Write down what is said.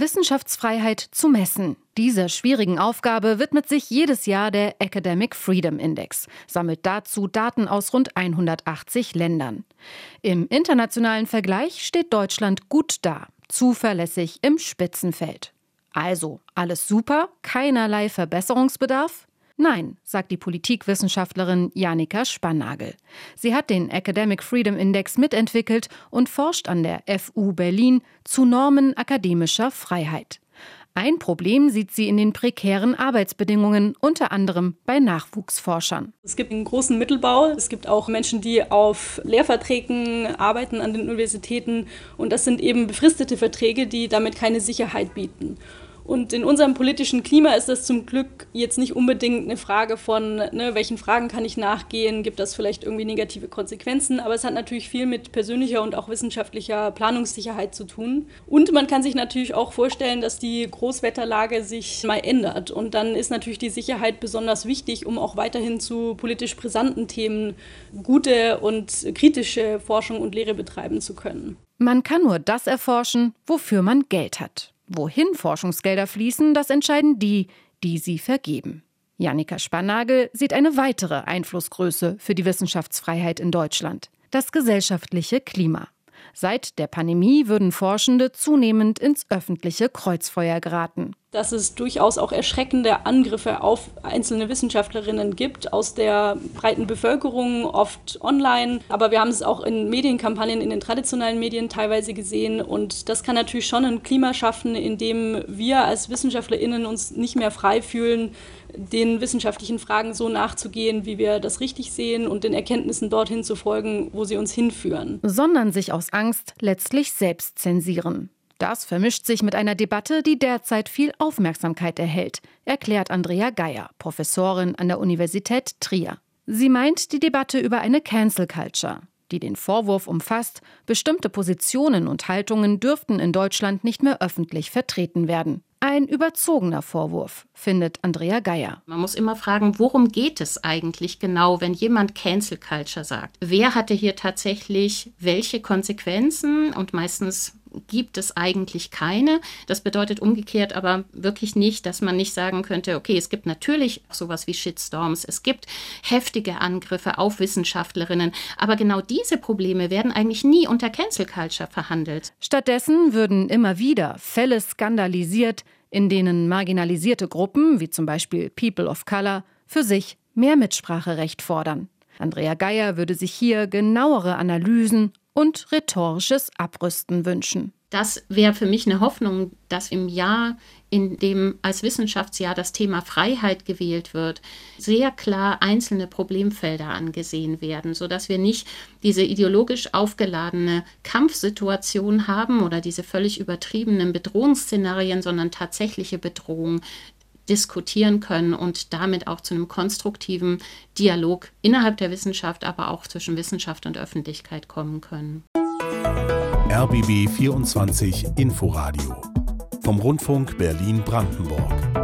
Wissenschaftsfreiheit zu messen. Dieser schwierigen Aufgabe widmet sich jedes Jahr der Academic Freedom Index, sammelt dazu Daten aus rund 180 Ländern. Im internationalen Vergleich steht Deutschland gut da, zuverlässig im Spitzenfeld. Also, alles super, keinerlei Verbesserungsbedarf? Nein, sagt die Politikwissenschaftlerin Janika Spannagel. Sie hat den Academic Freedom Index mitentwickelt und forscht an der FU Berlin zu Normen akademischer Freiheit. Ein Problem sieht sie in den prekären Arbeitsbedingungen, unter anderem bei Nachwuchsforschern. Es gibt einen großen Mittelbau. Es gibt auch Menschen, die auf Lehrverträgen arbeiten an den Universitäten. Und das sind eben befristete Verträge, die damit keine Sicherheit bieten. Und in unserem politischen Klima ist das zum Glück jetzt nicht unbedingt eine Frage von, ne, welchen Fragen kann ich nachgehen, gibt das vielleicht irgendwie negative Konsequenzen, aber es hat natürlich viel mit persönlicher und auch wissenschaftlicher Planungssicherheit zu tun. Und man kann sich natürlich auch vorstellen, dass die Großwetterlage sich mal ändert. Und dann ist natürlich die Sicherheit besonders wichtig, um auch weiterhin zu politisch brisanten Themen gute und kritische Forschung und Lehre betreiben zu können. Man kann nur das erforschen, wofür man Geld hat. Wohin Forschungsgelder fließen, das entscheiden die, die sie vergeben. Jannika Spannagel sieht eine weitere Einflussgröße für die Wissenschaftsfreiheit in Deutschland, das gesellschaftliche Klima. Seit der Pandemie würden Forschende zunehmend ins öffentliche Kreuzfeuer geraten dass es durchaus auch erschreckende Angriffe auf einzelne Wissenschaftlerinnen gibt aus der breiten Bevölkerung, oft online. Aber wir haben es auch in Medienkampagnen, in den traditionellen Medien teilweise gesehen. Und das kann natürlich schon ein Klima schaffen, in dem wir als WissenschaftlerInnen uns nicht mehr frei fühlen, den wissenschaftlichen Fragen so nachzugehen, wie wir das richtig sehen und den Erkenntnissen dorthin zu folgen, wo sie uns hinführen. Sondern sich aus Angst letztlich selbst zensieren. Das vermischt sich mit einer Debatte, die derzeit viel Aufmerksamkeit erhält, erklärt Andrea Geier, Professorin an der Universität Trier. Sie meint die Debatte über eine Cancel Culture, die den Vorwurf umfasst, bestimmte Positionen und Haltungen dürften in Deutschland nicht mehr öffentlich vertreten werden. Ein überzogener Vorwurf, findet Andrea Geier. Man muss immer fragen, worum geht es eigentlich genau, wenn jemand Cancel Culture sagt? Wer hatte hier tatsächlich welche Konsequenzen? Und meistens gibt es eigentlich keine. Das bedeutet umgekehrt aber wirklich nicht, dass man nicht sagen könnte, okay, es gibt natürlich sowas wie Shitstorms, es gibt heftige Angriffe auf Wissenschaftlerinnen, aber genau diese Probleme werden eigentlich nie unter Cancel Culture verhandelt. Stattdessen würden immer wieder Fälle skandalisiert, in denen marginalisierte Gruppen, wie zum Beispiel People of Color, für sich mehr Mitspracherecht fordern. Andrea Geier würde sich hier genauere Analysen und rhetorisches Abrüsten wünschen. Das wäre für mich eine Hoffnung, dass im Jahr, in dem als Wissenschaftsjahr das Thema Freiheit gewählt wird, sehr klar einzelne Problemfelder angesehen werden, sodass wir nicht diese ideologisch aufgeladene Kampfsituation haben oder diese völlig übertriebenen Bedrohungsszenarien, sondern tatsächliche Bedrohungen, diskutieren können und damit auch zu einem konstruktiven Dialog innerhalb der Wissenschaft, aber auch zwischen Wissenschaft und Öffentlichkeit kommen können. RBB 24 Inforadio vom Rundfunk Berlin-Brandenburg.